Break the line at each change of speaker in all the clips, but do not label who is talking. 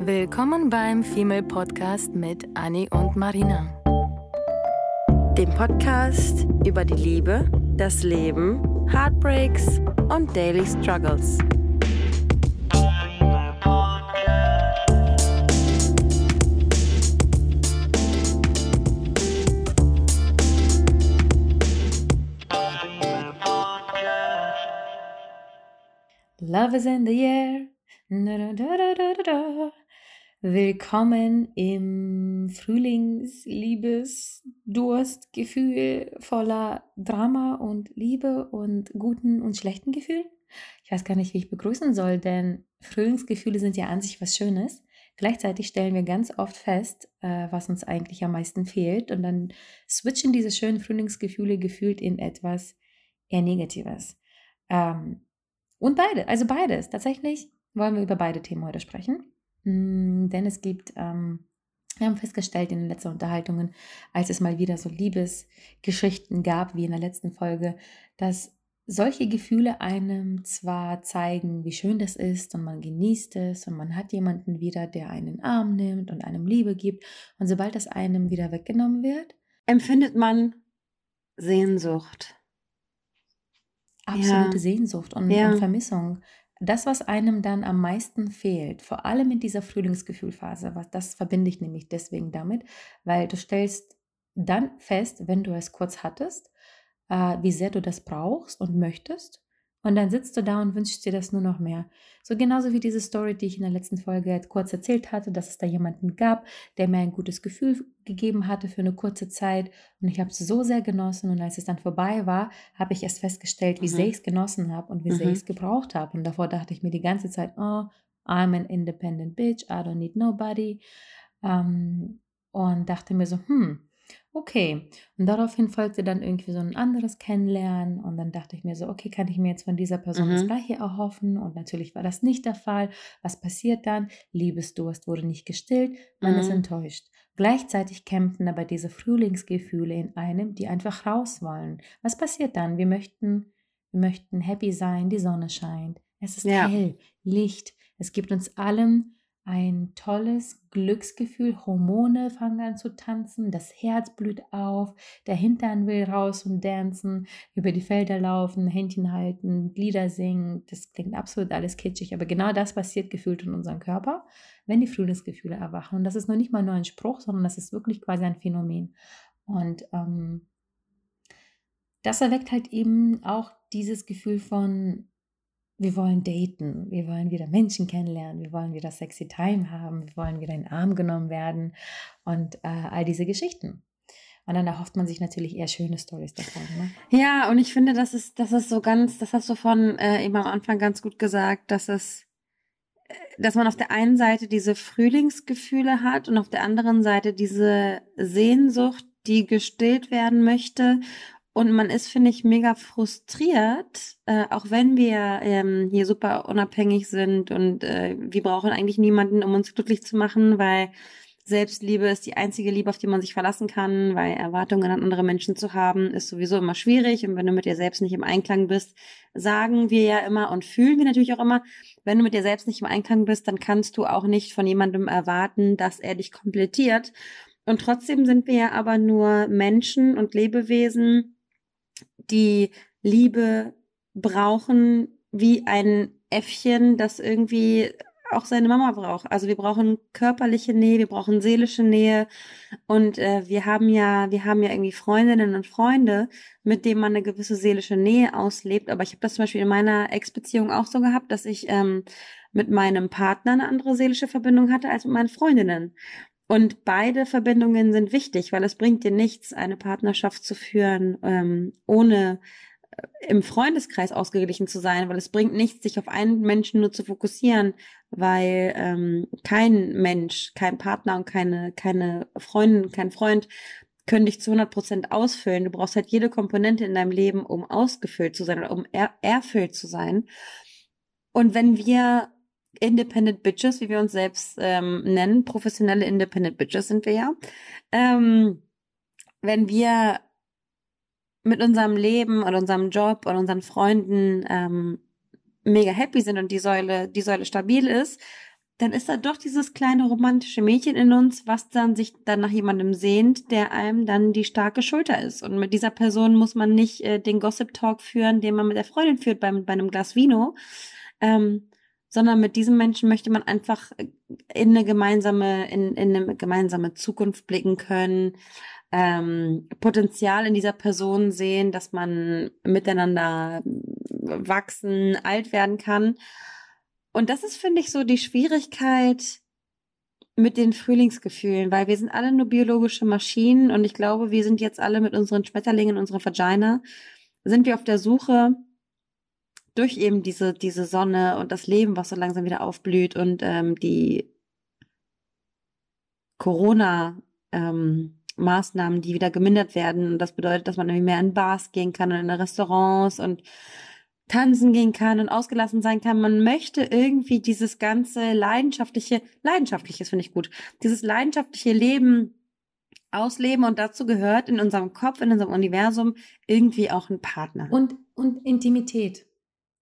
Willkommen beim Female Podcast mit Annie und Marina.
Dem Podcast über die Liebe, das Leben, Heartbreaks und Daily Struggles.
Love is in the air. Da, da, da, Willkommen im Frühlingsliebesdurstgefühl voller Drama und Liebe und guten und schlechten Gefühlen. Ich weiß gar nicht, wie ich begrüßen soll, denn Frühlingsgefühle sind ja an sich was Schönes. Gleichzeitig stellen wir ganz oft fest, äh, was uns eigentlich am meisten fehlt und dann switchen diese schönen Frühlingsgefühle gefühlt in etwas eher Negatives. Ähm, und beide, also beides. Tatsächlich wollen wir über beide Themen heute sprechen. Mm, denn es gibt, ähm, wir haben festgestellt in den letzten Unterhaltungen, als es mal wieder so Liebesgeschichten gab, wie in der letzten Folge, dass solche Gefühle einem zwar zeigen, wie schön das ist und man genießt es und man hat jemanden wieder, der einen Arm nimmt und einem Liebe gibt und sobald das einem wieder weggenommen wird,
empfindet man Sehnsucht.
Absolute ja. Sehnsucht und, ja. und Vermissung das, was einem dann am meisten fehlt, vor allem in dieser Frühlingsgefühlphase, was, das verbinde ich nämlich deswegen damit, weil du stellst dann fest, wenn du es kurz hattest, äh, wie sehr du das brauchst und möchtest und dann sitzt du da und wünschst dir das nur noch mehr. So genauso wie diese Story, die ich in der letzten Folge kurz erzählt hatte, dass es da jemanden gab, der mir ein gutes Gefühl gegeben hatte für eine kurze Zeit. Und ich habe es so sehr genossen. Und als es dann vorbei war, habe ich erst festgestellt, wie mhm. sehr ich es genossen habe und wie mhm. sehr ich es gebraucht habe. Und davor dachte ich mir die ganze Zeit, oh, I'm an independent bitch, I don't need nobody. Um, ähm, und dachte mir so, hm, Okay, und daraufhin folgte dann irgendwie so ein anderes Kennenlernen und dann dachte ich mir so, okay, kann ich mir jetzt von dieser Person das
Mhm.
Gleiche erhoffen? Und natürlich war das nicht der Fall. Was passiert dann? Liebesdurst wurde nicht gestillt, man ist
Mhm.
enttäuscht. Gleichzeitig kämpfen aber diese Frühlingsgefühle in einem, die einfach raus wollen. Was passiert dann? Wir möchten, wir möchten happy sein, die Sonne scheint, es ist
Ja.
hell, Licht, es gibt uns allem ein tolles Glücksgefühl. Hormone fangen an zu tanzen, das Herz blüht auf, der Hintern will raus und tanzen, über die Felder laufen, Händchen halten, Lieder singen. Das klingt absolut alles kitschig, aber genau das passiert gefühlt in unserem Körper, wenn die Frühlingsgefühle erwachen. Und das ist noch nicht mal nur ein Spruch, sondern das ist wirklich quasi ein Phänomen. Und ähm, das erweckt halt eben auch dieses Gefühl von wir wollen daten, wir wollen wieder Menschen kennenlernen, wir wollen wieder sexy Time haben, wir wollen wieder in den Arm genommen werden und äh, all diese Geschichten. Und dann erhofft man sich natürlich eher schöne Stories davon. Ne?
Ja, und ich finde, das ist, das ist so ganz, das hast du von äh, eben am Anfang ganz gut gesagt, dass es, äh, dass man auf der einen Seite diese Frühlingsgefühle hat und auf der anderen Seite diese Sehnsucht, die gestillt werden möchte und man ist, finde ich, mega frustriert, äh, auch wenn wir ähm, hier super unabhängig sind und äh, wir brauchen eigentlich niemanden, um uns glücklich zu machen, weil Selbstliebe ist die einzige Liebe, auf die man sich verlassen kann, weil Erwartungen an andere Menschen zu haben, ist sowieso immer schwierig. Und wenn du mit dir selbst nicht im Einklang bist, sagen wir ja immer und fühlen wir natürlich auch immer, wenn du mit dir selbst nicht im Einklang bist, dann kannst du auch nicht von jemandem erwarten, dass er dich komplettiert. Und trotzdem sind wir ja aber nur Menschen und Lebewesen, die Liebe brauchen wie ein Äffchen, das irgendwie auch seine Mama braucht. Also wir brauchen körperliche Nähe, wir brauchen seelische Nähe und äh, wir haben ja, wir haben ja irgendwie Freundinnen und Freunde, mit denen man eine gewisse seelische Nähe auslebt. Aber ich habe das zum Beispiel in meiner Ex-Beziehung auch so gehabt, dass ich ähm, mit meinem Partner eine andere seelische Verbindung hatte als mit meinen Freundinnen. Und beide Verbindungen sind wichtig, weil es bringt dir nichts, eine Partnerschaft zu führen, ähm, ohne äh, im Freundeskreis ausgeglichen zu sein, weil es bringt nichts, sich auf einen Menschen nur zu fokussieren, weil ähm, kein Mensch, kein Partner und keine, keine Freundin, kein Freund können dich zu 100 Prozent ausfüllen. Du brauchst halt jede Komponente in deinem Leben, um ausgefüllt zu sein oder um er erfüllt zu sein. Und wenn wir Independent Bitches, wie wir uns selbst ähm, nennen, professionelle Independent Bitches sind wir ja. Ähm, wenn wir mit unserem Leben und unserem Job und unseren Freunden ähm, mega happy sind und die Säule, die Säule stabil ist, dann ist da doch dieses kleine romantische Mädchen in uns, was dann sich dann nach jemandem sehnt, der einem dann die starke Schulter ist. Und mit dieser Person muss man nicht äh, den Gossip Talk führen, den man mit der Freundin führt bei, bei einem Glas Vino, ähm, sondern mit diesem Menschen möchte man einfach in eine gemeinsame, in, in eine gemeinsame Zukunft blicken können, ähm, Potenzial in dieser Person sehen, dass man miteinander wachsen, alt werden kann. Und das ist, finde ich, so die Schwierigkeit mit den Frühlingsgefühlen, weil wir sind alle nur biologische Maschinen und ich glaube, wir sind jetzt alle mit unseren Schmetterlingen, unserer Vagina, sind wir auf der Suche durch eben diese, diese Sonne und das Leben, was so langsam wieder aufblüht und ähm, die Corona ähm, Maßnahmen, die wieder gemindert werden. Und das bedeutet, dass man irgendwie mehr in Bars gehen kann und in Restaurants und tanzen gehen kann und ausgelassen sein kann. Man möchte irgendwie dieses ganze leidenschaftliche, leidenschaftliches finde ich gut, dieses leidenschaftliche Leben ausleben und dazu gehört in unserem Kopf, in unserem Universum irgendwie auch ein Partner.
Und, und Intimität.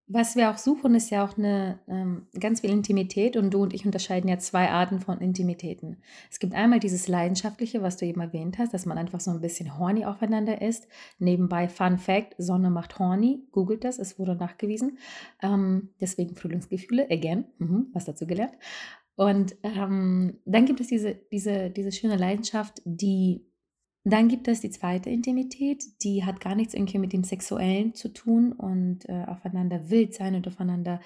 Was wir auch suchen, ist ja auch eine ähm, ganz viel Intimität und du und ich unterscheiden ja zwei Arten von Intimitäten. Es gibt einmal dieses Leidenschaftliche, was du eben erwähnt hast, dass man einfach so ein bisschen horny aufeinander ist. Nebenbei Fun Fact, Sonne macht horny, googelt das, es wurde nachgewiesen. Ähm, deswegen Frühlingsgefühle, again, mhm, was dazu gelernt. Und ähm, dann gibt es diese, diese, diese schöne Leidenschaft, die dann gibt es die zweite Intimität, die hat gar nichts irgendwie mit dem Sexuellen zu tun und äh, aufeinander wild sein und aufeinander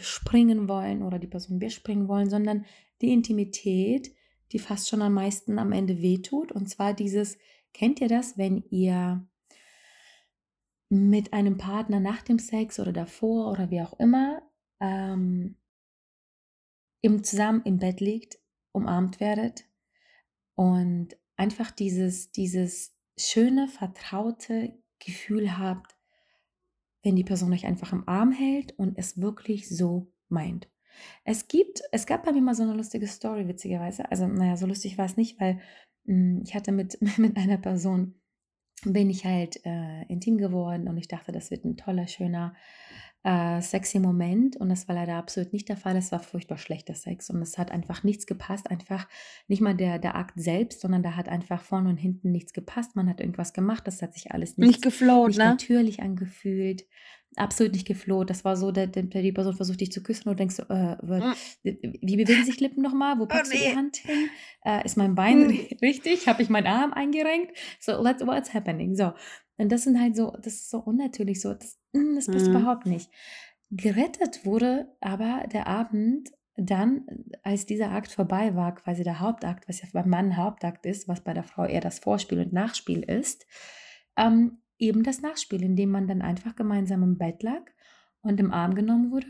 springen wollen oder die Person springen wollen, sondern die Intimität, die fast schon am meisten am Ende wehtut. Und zwar dieses, kennt ihr das, wenn ihr mit einem Partner nach dem Sex oder davor oder wie auch immer ähm, im zusammen im Bett liegt, umarmt werdet und einfach dieses, dieses schöne, vertraute Gefühl habt, wenn die Person euch einfach im Arm hält und es wirklich so meint. Es gibt, es gab bei mir mal so eine lustige Story, witzigerweise. Also, naja, so lustig war es nicht, weil mh, hm, ich hatte mit, mit einer Person, bin ich halt äh, intim geworden und ich dachte, das wird ein toller, schöner äh, sexy Moment und das war leider absolut nicht der Fall. Es war furchtbar schlechter Sex und es hat einfach nichts gepasst. Einfach nicht mal der, der Akt selbst, sondern da hat einfach vorne und hinten nichts gepasst. Man hat irgendwas gemacht, das hat sich alles
nicht, nicht gefloht,
nicht
ne?
natürlich angefühlt. Absolut nicht gefloht. Das war so, der, der, die Person versucht dich zu küssen und du denkst so, äh, hm. wie bewegen sich Lippen nochmal? Wo oh, packst oh, nee. du die Hand hin? Äh, ist mein Bein hm. richtig? Habe ich meinen Arm eingerenkt? So, let's, what's happening? So. Und das sind halt so, das ist so unnatürlich, so, das, hm, das passt mhm. überhaupt nicht. Gerettet wurde aber der Abend dann, als dieser Akt vorbei war, quasi der Hauptakt, was ja beim Mann Hauptakt ist, was bei der Frau eher das Vorspiel und Nachspiel ist, ähm, eben das Nachspiel, in dem man dann einfach gemeinsam im Bett lag und im Arm genommen wurde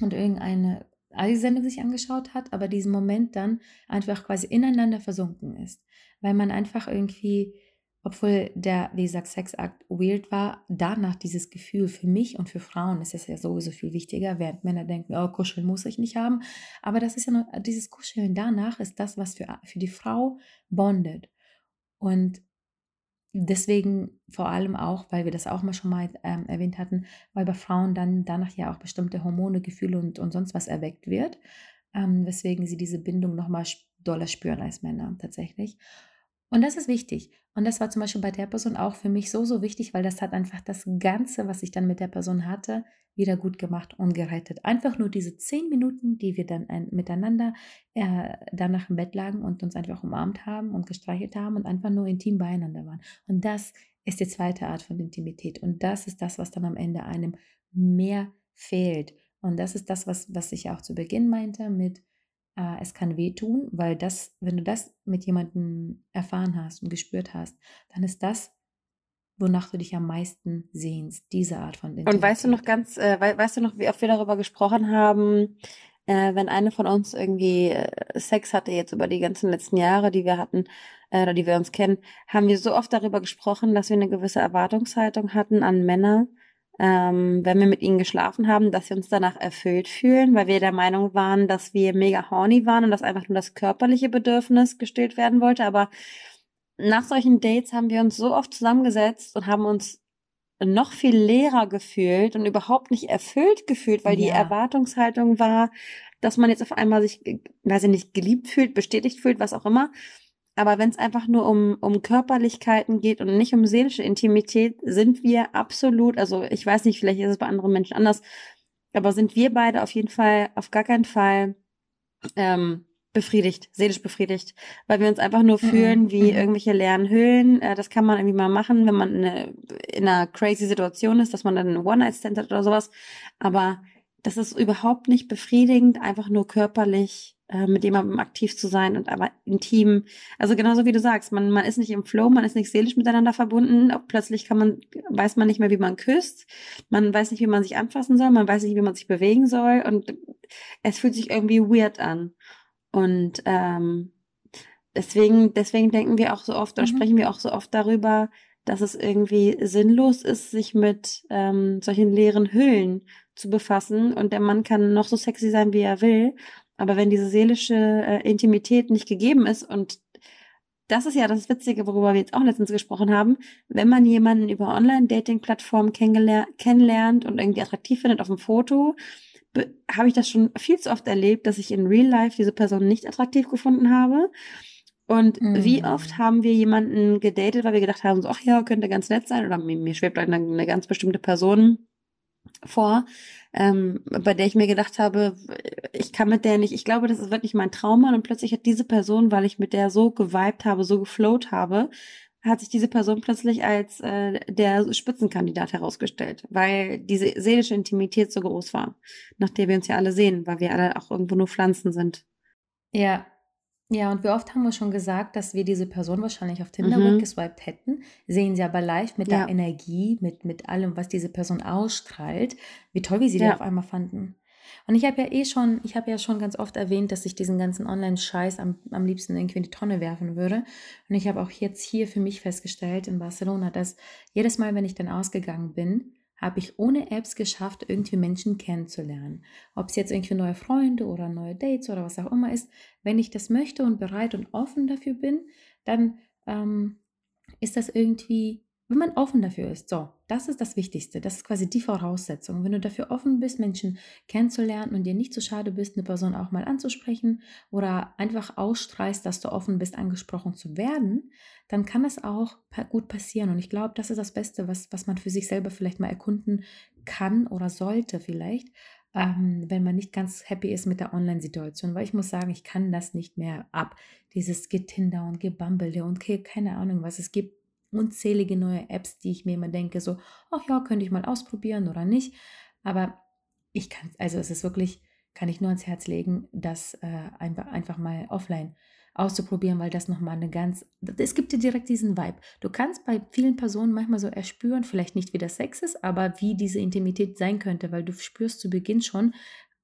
und irgendeine Sendung sich angeschaut hat, aber diesen Moment dann einfach quasi ineinander versunken ist, weil man einfach irgendwie obwohl der, wie gesagt, Sexakt weird war, danach dieses Gefühl für mich und für Frauen ist es ja sowieso viel wichtiger, während Männer denken, oh, kuscheln muss ich nicht haben. Aber das ist ja nur, dieses Kuscheln danach ist das, was für, für die Frau bondet. Und deswegen vor allem auch, weil wir das auch mal schon mal ähm, erwähnt hatten, weil bei Frauen dann danach ja auch bestimmte Hormone, Gefühle und, und sonst was erweckt wird, ähm, weswegen sie diese Bindung nochmal doller spüren als Männer tatsächlich. Und das ist wichtig. Und das war zum Beispiel bei der Person auch für mich so, so wichtig, weil das hat einfach das Ganze, was ich dann mit der Person hatte, wieder gut gemacht und gerettet. Einfach nur diese zehn Minuten, die wir dann ein, miteinander äh, danach im Bett lagen und uns einfach umarmt haben und gestreichelt haben und einfach nur intim beieinander waren. Und das ist die zweite Art von Intimität. Und das ist das, was dann am Ende einem mehr fehlt. Und das ist das, was, was ich auch zu Beginn meinte mit äh, es kann wehtun, weil das, wenn du das mit jemandem erfahren hast und gespürt hast, dann ist das, wonach du dich am meisten sehnst, diese Art von
Intimität. Und weißt du noch ganz, äh, weißt du noch, wie oft wir darüber gesprochen haben, äh, wenn eine von uns irgendwie äh, Sex hatte jetzt über die ganzen letzten Jahre, die wir hatten äh, oder die wir uns kennen, haben wir so oft darüber gesprochen, dass wir eine gewisse Erwartungshaltung hatten an Männer, ähm, wenn wir mit ihnen geschlafen haben, dass wir uns danach erfüllt fühlen, weil wir der Meinung waren, dass wir mega horny waren und dass einfach nur das körperliche Bedürfnis gestillt werden wollte. Aber nach solchen Dates haben wir uns so oft zusammengesetzt und haben uns noch viel leerer gefühlt und überhaupt nicht erfüllt gefühlt, weil ja. die Erwartungshaltung war, dass man jetzt auf einmal sich, weiß ich nicht, geliebt fühlt, bestätigt fühlt, was auch immer. Aber wenn es einfach nur um, um Körperlichkeiten geht und nicht um seelische Intimität, sind wir absolut, also ich weiß nicht, vielleicht ist es bei anderen Menschen anders, aber sind wir beide auf jeden Fall, auf gar keinen Fall ähm, befriedigt, seelisch befriedigt, weil wir uns einfach nur mhm, fühlen wie mhm. irgendwelche leeren Höhlen. Äh, das kann man irgendwie mal machen, wenn man in, eine, in einer crazy Situation ist, dass man dann einen One-Night-Stand hat oder sowas. Aber das ist überhaupt nicht befriedigend, einfach nur körperlich äh, mit jemandem aktiv zu sein und aber intim. Also genauso wie du sagst, man, man ist nicht im Flow, man ist nicht seelisch miteinander verbunden. Plötzlich kann man, weiß man nicht mehr, wie man küsst. Man weiß nicht, wie man sich anfassen soll. Man weiß nicht, wie man sich bewegen soll. Und es fühlt sich irgendwie weird an. Und ähm, deswegen, deswegen denken wir auch so oft oder mhm. sprechen wir auch so oft darüber, dass es irgendwie sinnlos ist, sich mit ähm, solchen leeren Hüllen zu befassen. Und der Mann kann noch so sexy sein, wie er will. Aber wenn diese seelische äh, Intimität nicht gegeben ist und das ist ja das Witzige, worüber wir jetzt auch letztens gesprochen haben, wenn man jemanden über Online-Dating-Plattformen kennenlernt und irgendwie attraktiv findet auf dem Foto, habe ich das schon viel zu oft erlebt, dass ich in Real Life diese Person nicht attraktiv gefunden habe. Und mhm. wie oft haben wir jemanden gedatet, weil wir gedacht haben, so, ach ja, könnte ganz nett sein, oder mir, mir schwebt eine, eine ganz bestimmte Person vor, ähm, bei der ich mir gedacht habe, ich kann mit der nicht, ich glaube, das ist wirklich mein Trauma und plötzlich hat diese Person, weil ich mit der so geweibt habe, so geflowt habe, hat sich diese Person plötzlich als äh, der Spitzenkandidat herausgestellt, weil diese seelische Intimität so groß war, nach der wir uns ja alle sehen, weil wir alle auch irgendwo nur Pflanzen sind.
Ja, ja, und wie oft haben wir schon gesagt, dass wir diese Person wahrscheinlich auf Tinder mhm. geswiped hätten, sehen sie aber live mit ja. der Energie, mit, mit allem, was diese Person ausstrahlt, wie toll wir sie ja. da auf einmal fanden. Und ich habe ja eh schon, ich habe ja schon ganz oft erwähnt, dass ich diesen ganzen Online-Scheiß am, am liebsten irgendwie in die Tonne werfen würde. Und ich habe auch jetzt hier für mich festgestellt in Barcelona, dass jedes Mal, wenn ich dann ausgegangen bin, habe ich ohne Apps geschafft, irgendwie Menschen kennenzulernen. Ob es jetzt irgendwie neue Freunde oder neue Dates oder was auch immer ist. Wenn ich das möchte und bereit und offen dafür bin, dann ähm, ist das irgendwie wenn man offen dafür ist, so, das ist das Wichtigste, das ist quasi die Voraussetzung. Wenn du dafür offen bist, Menschen kennenzulernen und dir nicht zu so schade bist, eine Person auch mal anzusprechen oder einfach ausstreichst, dass du offen bist, angesprochen zu werden, dann kann es auch gut passieren. Und ich glaube, das ist das Beste, was, was man für sich selber vielleicht mal erkunden kann oder sollte vielleicht, ähm, wenn man nicht ganz happy ist mit der Online-Situation. Weil ich muss sagen, ich kann das nicht mehr ab. Dieses Getinder und Gebambelde und keine Ahnung was. Es gibt unzählige neue Apps, die ich mir immer denke, so, ach ja, könnte ich mal ausprobieren oder nicht. Aber ich kann, also es ist wirklich, kann ich nur ans Herz legen, das äh, einfach, einfach mal offline auszuprobieren, weil das nochmal eine ganz, es gibt dir direkt diesen Vibe. Du kannst bei vielen Personen manchmal so erspüren, vielleicht nicht wie das Sex ist, aber wie diese Intimität sein könnte, weil du spürst zu Beginn schon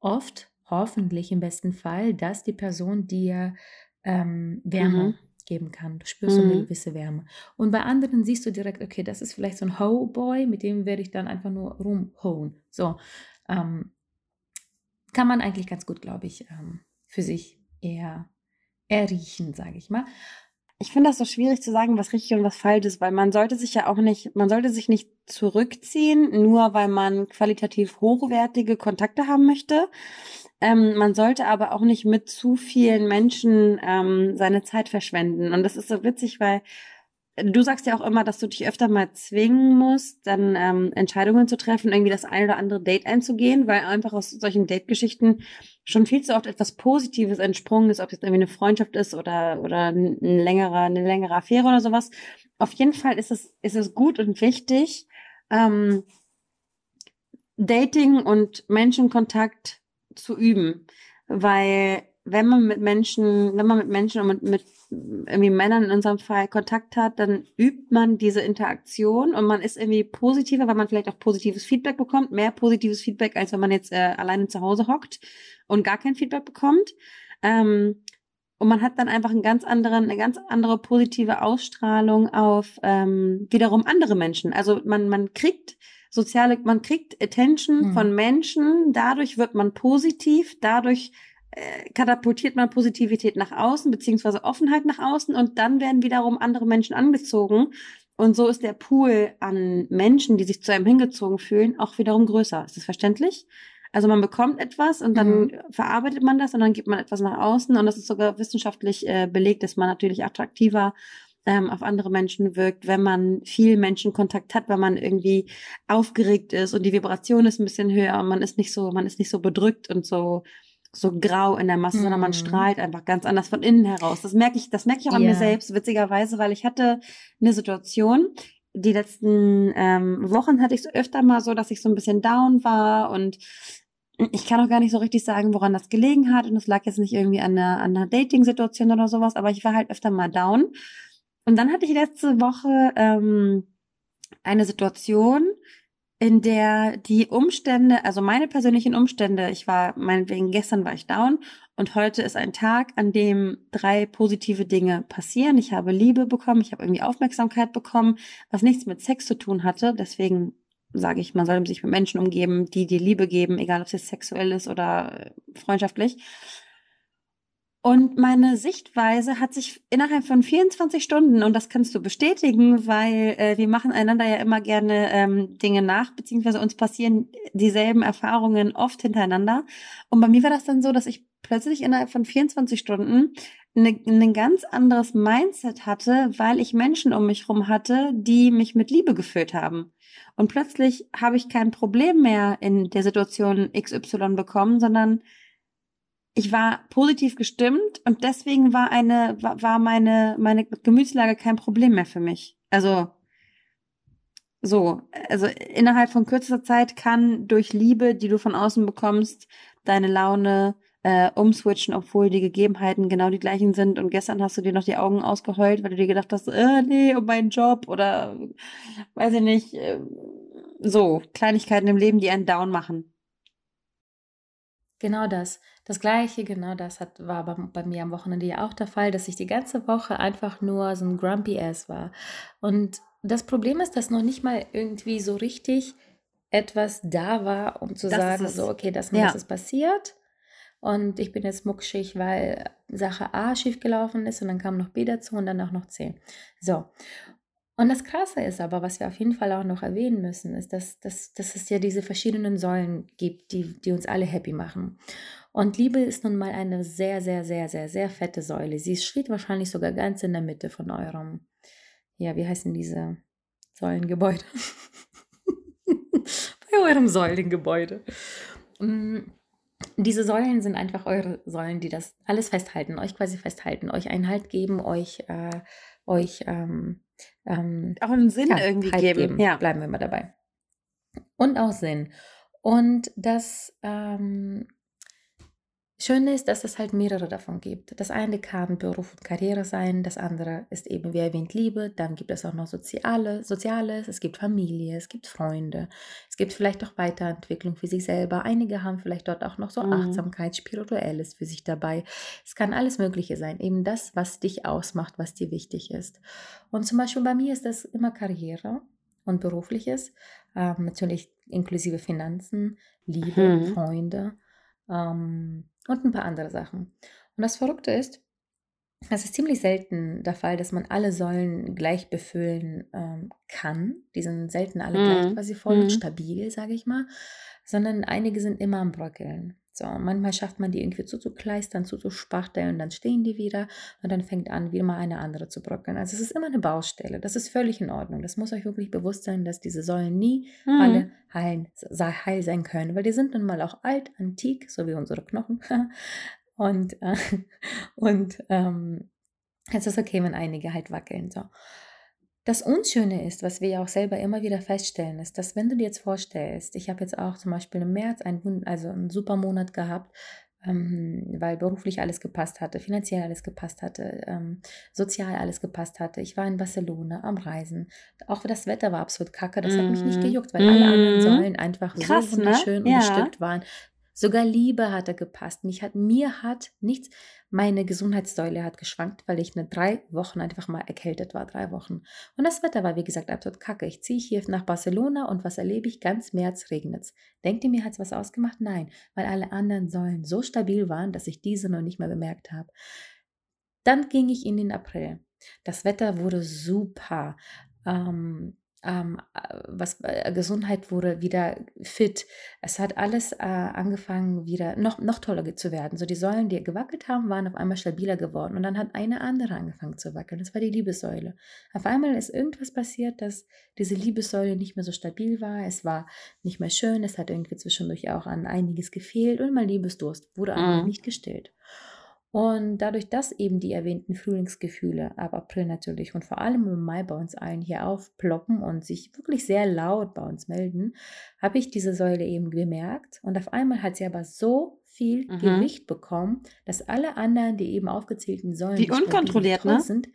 oft, hoffentlich im besten Fall, dass die Person dir ähm, Wärme mhm geben kann. Du spürst mhm. so eine mhm. gewisse Wärme. Und bei anderen siehst du direkt, okay, das ist vielleicht so ein Ho-Boy, mit dem werde ich dann einfach nur rumhoen. So, ähm, kann man eigentlich ganz gut, glaube ich, ähm, für sich eher erriechen, sage ich mal.
Ich finde das so schwierig zu sagen, was richtig und was falsch ist, weil man sollte sich ja auch nicht, man sollte sich nicht zurückziehen, nur weil man qualitativ hochwertige Kontakte haben möchte. Ähm, man sollte aber auch nicht mit zu vielen Menschen ähm, seine Zeit verschwenden. Und das ist so witzig, weil du sagst ja auch immer, dass du dich öfter mal zwingen musst, dann ähm, Entscheidungen zu treffen, irgendwie das ein oder andere Date einzugehen, weil einfach aus solchen Date-Geschichten schon viel zu oft etwas Positives entsprungen ist, ob es jetzt irgendwie eine Freundschaft ist oder oder ein längerer, eine längere Affäre oder sowas. Auf jeden Fall ist es ist es gut und wichtig, ähm, Dating und Menschenkontakt zu üben, weil wenn man mit Menschen, wenn man mit Menschen und mit, mit irgendwie Männern in unserem Fall Kontakt hat, dann übt man diese Interaktion und man ist irgendwie positiver, weil man vielleicht auch positives Feedback bekommt, mehr positives Feedback, als wenn man jetzt äh, alleine zu Hause hockt und gar kein Feedback bekommt. Ähm, und man hat dann einfach einen ganz anderen, eine ganz andere positive Ausstrahlung auf ähm, wiederum andere Menschen. Also man, man kriegt soziale, man kriegt Attention mhm. von Menschen, dadurch wird man positiv, dadurch äh, katapultiert man Positivität nach außen, beziehungsweise Offenheit nach außen und dann werden wiederum andere Menschen angezogen. Und so ist der Pool an Menschen, die sich zu einem hingezogen fühlen, auch wiederum größer. Ist das verständlich? Also man bekommt etwas und dann mhm. verarbeitet man das und dann gibt man etwas nach außen und das ist sogar wissenschaftlich äh, belegt, dass man natürlich attraktiver ähm, auf andere Menschen wirkt, wenn man viel Menschenkontakt hat, wenn man irgendwie aufgeregt ist und die Vibration ist ein bisschen höher und man ist nicht so, man ist nicht so bedrückt und so so grau in der Masse, mhm. sondern man mhm. strahlt einfach ganz anders von innen heraus. Das merke ich, das merke ich auch an mir selbst, witzigerweise, weil ich hatte eine Situation, die letzten ähm, Wochen hatte ich so öfter mal so, dass ich so ein bisschen down war und ich kann auch gar nicht so richtig sagen, woran das gelegen hat. Und es lag jetzt nicht irgendwie an einer, an einer Dating-Situation oder sowas, aber ich war halt öfter mal down. Und dann hatte ich letzte Woche ähm, eine Situation, in der die Umstände, also meine persönlichen Umstände, ich war, meinetwegen gestern war ich down und heute ist ein Tag, an dem drei positive Dinge passieren. Ich habe Liebe bekommen, ich habe irgendwie Aufmerksamkeit bekommen, was nichts mit Sex zu tun hatte. Deswegen sage ich, man soll sich mit Menschen umgeben, die dir Liebe geben, egal ob es jetzt sexuell ist oder freundschaftlich. Und meine Sichtweise hat sich innerhalb von 24 Stunden, und das kannst du bestätigen, weil äh, wir machen einander ja immer gerne ähm, Dinge nach, beziehungsweise uns passieren dieselben Erfahrungen oft hintereinander. Und bei mir war das dann so, dass ich plötzlich innerhalb von 24 Stunden ein ne ganz anderes Mindset hatte, weil ich Menschen um mich herum hatte, die mich mit Liebe gefüllt haben. Und plötzlich habe ich kein Problem mehr in der Situation XY bekommen, sondern ich war positiv gestimmt und deswegen war eine, war meine, meine Gemütslage kein Problem mehr für mich. Also, so, also innerhalb von kürzester Zeit kann durch Liebe, die du von außen bekommst, deine Laune äh, umswitchen, obwohl die Gegebenheiten genau die gleichen sind. Und gestern hast du dir noch die Augen ausgeheult, weil du dir gedacht hast, äh, nee, um meinen Job oder weiß ich nicht, äh, so Kleinigkeiten im Leben, die einen down machen.
Genau das. Das Gleiche, genau das hat, war bei, bei mir am Wochenende ja auch der Fall, dass ich die ganze Woche einfach nur so ein Grumpy Ass war. Und das Problem ist, dass noch nicht mal irgendwie so richtig etwas da war, um zu das sagen, so, okay, das ja. ist passiert. Und ich bin jetzt muckschig, weil Sache A schiefgelaufen ist und dann kam noch B dazu und dann auch noch C. So. Und das Krasse ist aber, was wir auf jeden Fall auch noch erwähnen müssen, ist, dass, dass, dass es ja diese verschiedenen Säulen gibt, die, die uns alle happy machen. Und Liebe ist nun mal eine sehr, sehr, sehr, sehr, sehr fette Säule. Sie steht wahrscheinlich sogar ganz in der Mitte von eurem, ja, wie heißen diese Säulengebäude? Bei eurem Säulengebäude. Mm, diese Säulen sind einfach eure Säulen, die das alles festhalten, euch quasi festhalten, euch einen Halt geben, euch, äh, euch ähm,
ähm, auch einen Sinn ja, irgendwie halt geben. geben.
Ja. Bleiben wir mal dabei. Und auch Sinn. Und das ähm, Schöne ist, dass es halt mehrere davon gibt. Das eine kann Beruf und Karriere sein, das andere ist eben, wie erwähnt, Liebe. Dann gibt es auch noch Soziale, Soziales, es gibt Familie, es gibt Freunde, es gibt vielleicht auch Weiterentwicklung für sich selber. Einige haben vielleicht dort auch noch so mhm. Achtsamkeit, Spirituelles für sich dabei. Es kann alles Mögliche sein. Eben das, was dich ausmacht, was dir wichtig ist. Und zum Beispiel bei mir ist das immer Karriere und Berufliches, ähm, natürlich inklusive Finanzen, Liebe, mhm. Freunde. Ähm, und ein paar andere Sachen. Und das Verrückte ist, es ist ziemlich selten der Fall, dass man alle Säulen gleich befüllen ähm, kann. Die sind selten alle mm. gleich quasi voll mm. und mhm. stabil, sage ich mal, sondern einige sind immer am Bröckeln. So, manchmal schafft man die irgendwie zuzukleistern, zuzuspachteln und dann stehen die wieder und dann fängt an, wieder mal eine andere zu bröckeln. Also es ist immer eine Baustelle. Das ist völlig in Ordnung. Das muss euch wirklich bewusst sein, dass diese Säulen nie mhm. alle heil, heil sein können, weil die sind nun mal auch alt, antik, so wie unsere Knochen. und äh, und ähm, es ist okay, wenn einige halt wackeln. So. Das Unschöne ist, was wir ja auch selber immer wieder feststellen, ist, dass wenn du dir jetzt vorstellst, ich habe jetzt auch zum Beispiel im März einen, also einen super Monat gehabt, ähm, weil beruflich alles gepasst hatte, finanziell alles gepasst hatte, ähm, sozial alles gepasst hatte. Ich war in Barcelona am Reisen. Auch das Wetter war absolut kacke, das mm. hat mich nicht mhm. gejuckt, weil mm. alle anderen mhm. Säulen einfach Krass, so ne? wunderschön ne? ja. und bestückt waren. Sogar Liebe hatte gepasst. Mich hat, mir hat nichts, meine Gesundheitssäule hat geschwankt, weil ich eine drei Wochen einfach mal erkältet war, drei Wochen. Und das Wetter war, wie gesagt, absolut kacke. Ich ziehe hier nach Barcelona und was erlebe ich? Ganz März regnet es. Denkt ihr, mir hat es was ausgemacht? Nein, weil alle anderen Säulen so stabil waren, dass ich diese noch nicht mehr bemerkt habe. Dann ging ich in den April. Das Wetter wurde super. ähm, ähm, was äh, Gesundheit wurde wieder fit. Es hat alles äh, angefangen, wieder noch, noch toller zu werden. So die Säulen, die gewackelt haben, waren auf einmal stabiler geworden. Und dann hat eine andere angefangen zu wackeln. Das war die Liebessäule. Auf einmal ist irgendwas passiert, dass diese Liebessäule nicht mehr so stabil war. Es war nicht mehr schön. Es hat irgendwie zwischendurch auch an einiges gefehlt. Und mein Liebesdurst wurde einfach mhm. nicht gestillt. Und dadurch, dass eben die erwähnten Frühlingsgefühle ab April natürlich und vor allem im Mai bei uns allen hier aufploppen und sich wirklich sehr laut bei uns melden, habe ich diese Säule eben gemerkt. Und auf einmal hat sie aber so viel mhm. Gewicht bekommen, dass alle anderen, die eben aufgezählten Säulen,
die unkontrolliert ne?
sind,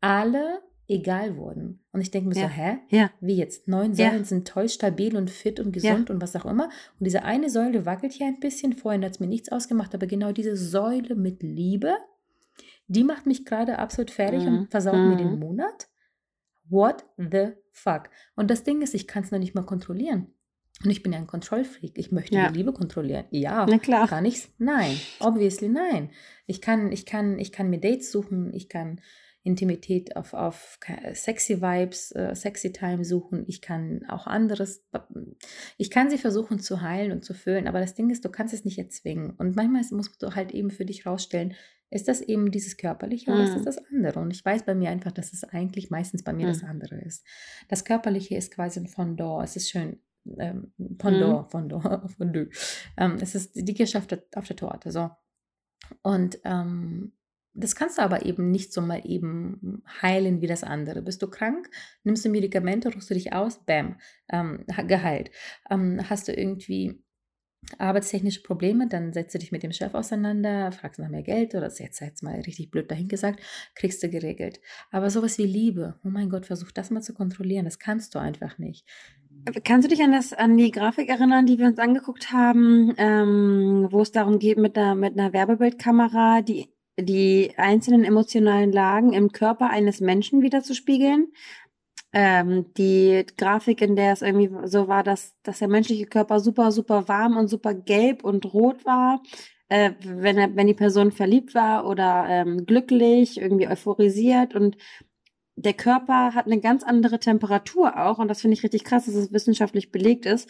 alle egal wurden. Und ich denke mir
ja.
so, hä?
Ja.
Wie jetzt? Neun Säulen ja. sind toll, stabil und fit und gesund und was auch immer. Und diese eine Säule wackelt hier ein bisschen. Vorhin hat es mir nichts ausgemacht, aber genau diese Säule mit Liebe, die macht mich gerade absolut fertig mhm. und versaut mhm. mir den mhm. Monat. What the fuck? Und das Ding ist, ich kann es noch nicht mal kontrollieren. Und ich bin ja ein Kontrollfreak. Ich möchte die Liebe kontrollieren. Ja,
Na klar.
kann ich's? Nein. Obviously nein. Ich kann, ich kann, ich kann mir Dates suchen. Ich kann Intimität auf, auf sexy Vibes, äh, sexy Time suchen. Ich kann auch anderes, ich kann sie versuchen zu heilen und zu füllen, aber das Ding ist, du kannst es nicht erzwingen. Und manchmal musst du halt eben für dich rausstellen, ist das eben dieses Körperliche oder mhm. ist das das andere? Und ich weiß bei mir einfach, dass es eigentlich meistens bei mir mhm. das andere ist. Das Körperliche ist quasi ein Fondant. Es ist schön ähm, Pendant, mhm. Fondant, Fondue. Ähm, es ist die der, auf der Torte. So. Und ähm, das kannst du aber eben nicht so mal eben heilen wie das andere. Bist du krank, nimmst du Medikamente, ruhst du dich aus, bam, ähm, geheilt. Ähm, hast du irgendwie arbeitstechnische Probleme, dann setzt du dich mit dem Chef auseinander, fragst nach mehr Geld oder jetzt jetzt mal richtig blöd dahingesagt, kriegst du geregelt. Aber sowas wie Liebe, oh mein Gott, versuch das mal zu kontrollieren, das kannst du einfach nicht.
Kannst du dich an das an die Grafik erinnern, die wir uns angeguckt haben, ähm, wo es darum geht, mit einer mit einer Werbebildkamera die die einzelnen emotionalen Lagen im Körper eines Menschen wiederzuspiegeln. Ähm, die Grafik, in der es irgendwie so war, dass, dass der menschliche Körper super, super warm und super gelb und rot war, äh, wenn, er, wenn die Person verliebt war oder ähm, glücklich, irgendwie euphorisiert. Und der Körper hat eine ganz andere Temperatur auch. Und das finde ich richtig krass, dass es wissenschaftlich belegt ist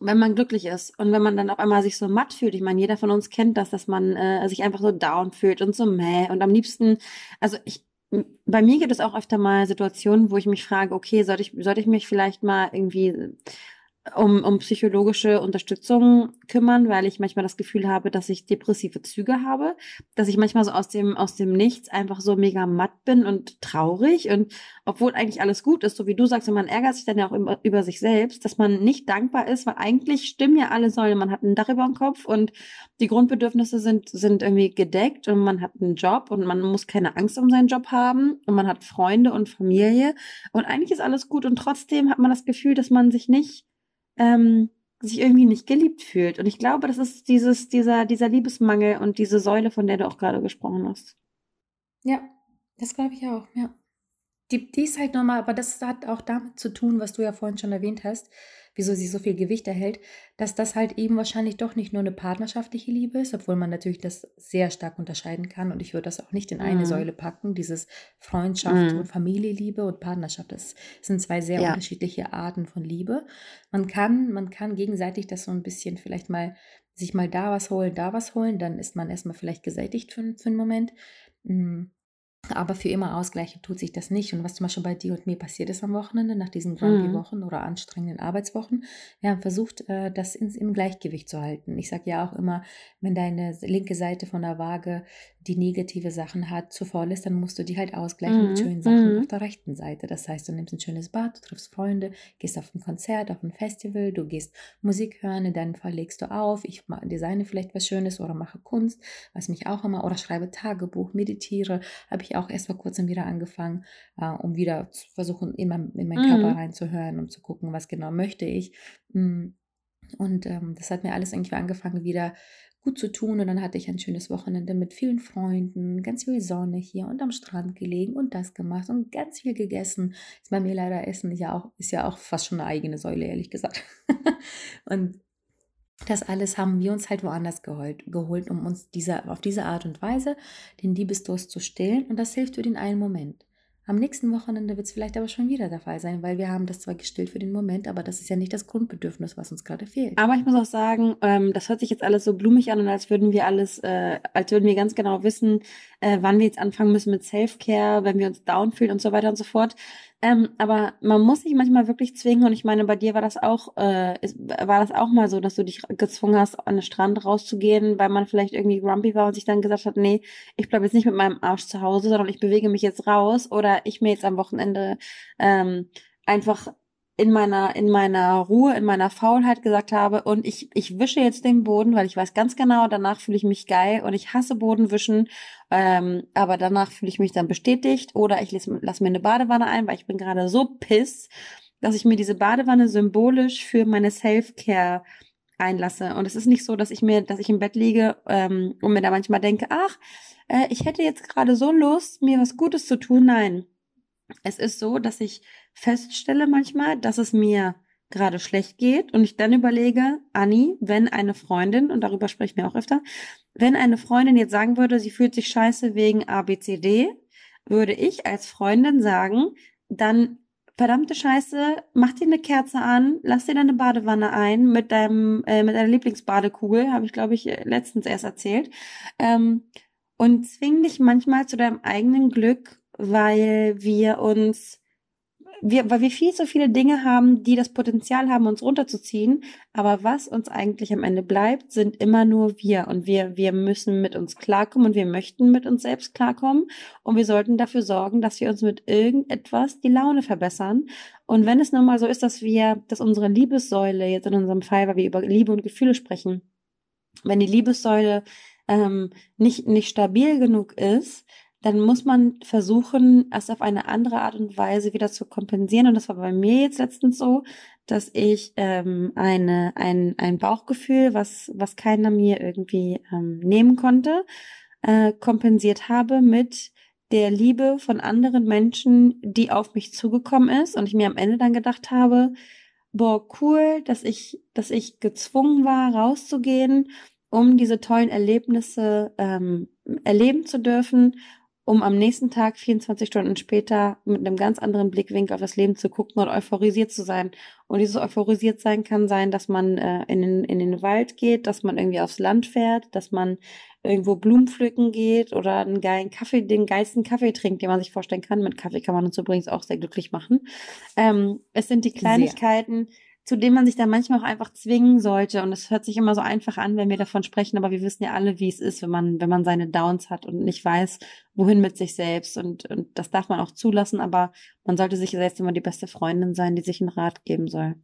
wenn man glücklich ist und wenn man dann auf einmal sich so matt fühlt, ich meine, jeder von uns kennt das, dass man äh, sich einfach so down fühlt und so meh und am liebsten, also ich, bei mir gibt es auch öfter mal Situationen, wo ich mich frage, okay, sollte ich, sollte ich mich vielleicht mal irgendwie um, um psychologische Unterstützung kümmern, weil ich manchmal das Gefühl habe, dass ich depressive Züge habe, dass ich manchmal so aus dem, aus dem Nichts einfach so mega matt bin und traurig. Und obwohl eigentlich alles gut ist, so wie du sagst, und man ärgert sich dann ja auch über, über sich selbst, dass man nicht dankbar ist, weil eigentlich stimmen ja alle Säulen, man hat ein Dach über dem Kopf und die Grundbedürfnisse sind, sind irgendwie gedeckt und man hat einen Job und man muss keine Angst um seinen Job haben und man hat Freunde und Familie. Und eigentlich ist alles gut und trotzdem hat man das Gefühl, dass man sich nicht ähm, sich irgendwie nicht geliebt fühlt. Und ich glaube, das ist dieses, dieser, dieser Liebesmangel und diese Säule, von der du auch gerade gesprochen hast.
Ja, das glaube ich auch, ja. Die, die ist halt normal, aber das hat auch damit zu tun, was du ja vorhin schon erwähnt hast, wieso sie so viel Gewicht erhält, dass das halt eben wahrscheinlich doch nicht nur eine partnerschaftliche Liebe ist, obwohl man natürlich das sehr stark unterscheiden kann. Und ich würde das auch nicht in eine mhm. Säule packen, dieses Freundschaft mhm. und Familieliebe und Partnerschaft. Das sind zwei sehr ja. unterschiedliche Arten von Liebe. Man kann, man kann gegenseitig das so ein bisschen vielleicht mal sich mal da was holen, da was holen, dann ist man erstmal vielleicht gesättigt für, für einen Moment. Mhm. Aber für immer ausgleichen tut sich das nicht. Und was zum Beispiel bei dir und mir passiert ist am Wochenende, nach diesen Grumpy-Wochen mhm. oder anstrengenden Arbeitswochen, wir haben versucht, äh, das ins, im Gleichgewicht zu halten. Ich sage ja auch immer, wenn deine linke Seite von der Waage die negative Sachen hat, zu voll ist, dann musst du die halt ausgleichen mit mhm. schönen Sachen mhm. auf der rechten Seite. Das heißt, du nimmst ein schönes Bad, du triffst Freunde, gehst auf ein Konzert, auf ein Festival, du gehst Musik hören, in deinem Fall legst du auf, ich designe vielleicht was Schönes oder mache Kunst, was mich auch immer, oder schreibe Tagebuch, meditiere, habe ich auch erst vor kurzem wieder angefangen, äh, um wieder zu versuchen, in, mein, in meinen Körper mhm. reinzuhören, um zu gucken, was genau möchte ich. Mm. Und ähm, das hat mir alles irgendwie angefangen, wieder gut zu tun. Und dann hatte ich ein schönes Wochenende mit vielen Freunden, ganz viel Sonne hier und am Strand gelegen und das gemacht und ganz viel gegessen. Ist bei mir leider Essen ja auch, ist ja auch fast schon eine eigene Säule, ehrlich gesagt. und das alles haben wir uns halt woanders geholt, geholt um uns diese, auf diese Art und Weise den Liebesdurst zu stillen. Und das hilft für den einen Moment. Am nächsten Wochenende wird es vielleicht aber schon wieder der Fall sein, weil wir haben das zwar gestillt für den Moment, aber das ist ja nicht das Grundbedürfnis, was uns gerade fehlt.
Aber ich muss auch sagen, ähm, das hört sich jetzt alles so blumig an und als würden wir alles, äh, als würden wir ganz genau wissen, äh, wann wir jetzt anfangen müssen mit Self-Care, wenn wir uns down fühlen und so weiter und so fort. Ähm, aber man muss sich manchmal wirklich zwingen und ich meine, bei dir war das auch, äh, war das auch mal so, dass du dich gezwungen hast, an den Strand rauszugehen, weil man vielleicht irgendwie grumpy war und sich dann gesagt hat, nee, ich bleibe jetzt nicht mit meinem Arsch zu Hause, sondern ich bewege mich jetzt raus oder ich mir jetzt am Wochenende ähm, einfach in meiner, in meiner Ruhe, in meiner Faulheit gesagt habe und ich, ich wische jetzt den Boden, weil ich weiß ganz genau, danach fühle ich mich geil und ich hasse Bodenwischen, ähm, aber danach fühle ich mich dann bestätigt oder ich lasse lass mir eine Badewanne ein, weil ich bin gerade so piss, dass ich mir diese Badewanne symbolisch für meine Self-Care einlasse. Und es ist nicht so, dass ich mir, dass ich im Bett liege ähm, und mir da manchmal denke, ach, äh, ich hätte jetzt gerade so Lust, mir was Gutes zu tun. Nein. Es ist so, dass ich feststelle manchmal, dass es mir gerade schlecht geht und ich dann überlege, Anni, wenn eine Freundin, und darüber sprechen wir auch öfter, wenn eine Freundin jetzt sagen würde, sie fühlt sich scheiße wegen ABCD, würde ich als Freundin sagen, dann verdammte Scheiße, mach dir eine Kerze an, lass dir deine Badewanne ein mit deinem äh, mit deiner Lieblingsbadekugel, habe ich glaube ich letztens erst erzählt, ähm, und zwing dich manchmal zu deinem eigenen Glück, weil wir uns wir, weil wir viel zu viele Dinge haben, die das Potenzial haben, uns runterzuziehen. Aber was uns eigentlich am Ende bleibt, sind immer nur wir. Und wir, wir müssen mit uns klarkommen und wir möchten mit uns selbst klarkommen. Und wir sollten dafür sorgen, dass wir uns mit irgendetwas die Laune verbessern. Und wenn es nun mal so ist, dass wir, dass unsere Liebessäule, jetzt in unserem Fall, weil wir über Liebe und Gefühle sprechen, wenn die Liebessäule ähm, nicht, nicht stabil genug ist, dann muss man versuchen, es auf eine andere Art und Weise wieder zu kompensieren. Und das war bei mir jetzt letztens so, dass ich ähm, eine, ein, ein Bauchgefühl, was, was keiner mir irgendwie ähm, nehmen konnte, äh, kompensiert habe mit der Liebe von anderen Menschen, die auf mich zugekommen ist. Und ich mir am Ende dann gedacht habe, boah, cool, dass ich, dass ich gezwungen war, rauszugehen, um diese tollen Erlebnisse ähm, erleben zu dürfen um am nächsten Tag, 24 Stunden später, mit einem ganz anderen Blickwinkel auf das Leben zu gucken und euphorisiert zu sein. Und dieses euphorisiert sein kann sein, dass man äh, in, den, in den Wald geht, dass man irgendwie aufs Land fährt, dass man irgendwo Blumen pflücken geht oder einen geilen Kaffee, den geilsten Kaffee trinkt, den man sich vorstellen kann. Mit Kaffee kann man uns übrigens auch sehr glücklich machen. Ähm, es sind die Kleinigkeiten, sehr zu dem man sich dann manchmal auch einfach zwingen sollte. Und es hört sich immer so einfach an, wenn wir davon sprechen, aber wir wissen ja alle, wie es ist, wenn man, wenn man seine Downs hat und nicht weiß, wohin mit sich selbst. Und, und das darf man auch zulassen, aber man sollte sich selbst immer die beste Freundin sein, die sich einen Rat geben soll.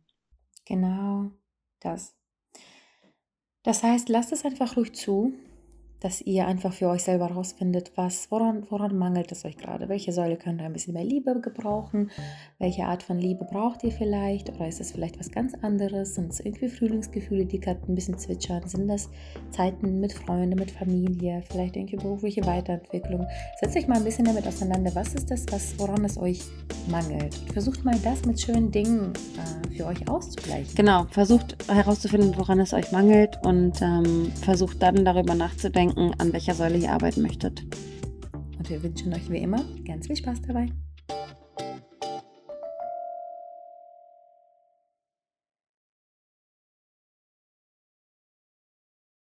Genau, das. Das heißt, lasst es einfach ruhig zu, dass ihr einfach für euch selber herausfindet, was, woran, woran mangelt es euch gerade? Welche Säule könnt ihr ein bisschen mehr Liebe gebrauchen? Welche Art von Liebe braucht ihr vielleicht? Oder ist es vielleicht was ganz anderes? Sind es irgendwie Frühlingsgefühle, die gerade ein bisschen zwitschern? Sind das Zeiten mit Freunden, mit Familie? Vielleicht irgendwie berufliche Weiterentwicklung? Setzt euch mal ein bisschen damit auseinander. Was ist das, was, woran es euch mangelt? Versucht mal das mit schönen Dingen äh, für euch auszugleichen.
Genau, versucht herauszufinden, woran es euch mangelt und ähm, versucht dann darüber nachzudenken, an welcher Säule ihr arbeiten möchtet.
Und wir wünschen euch wie immer ganz viel Spaß dabei.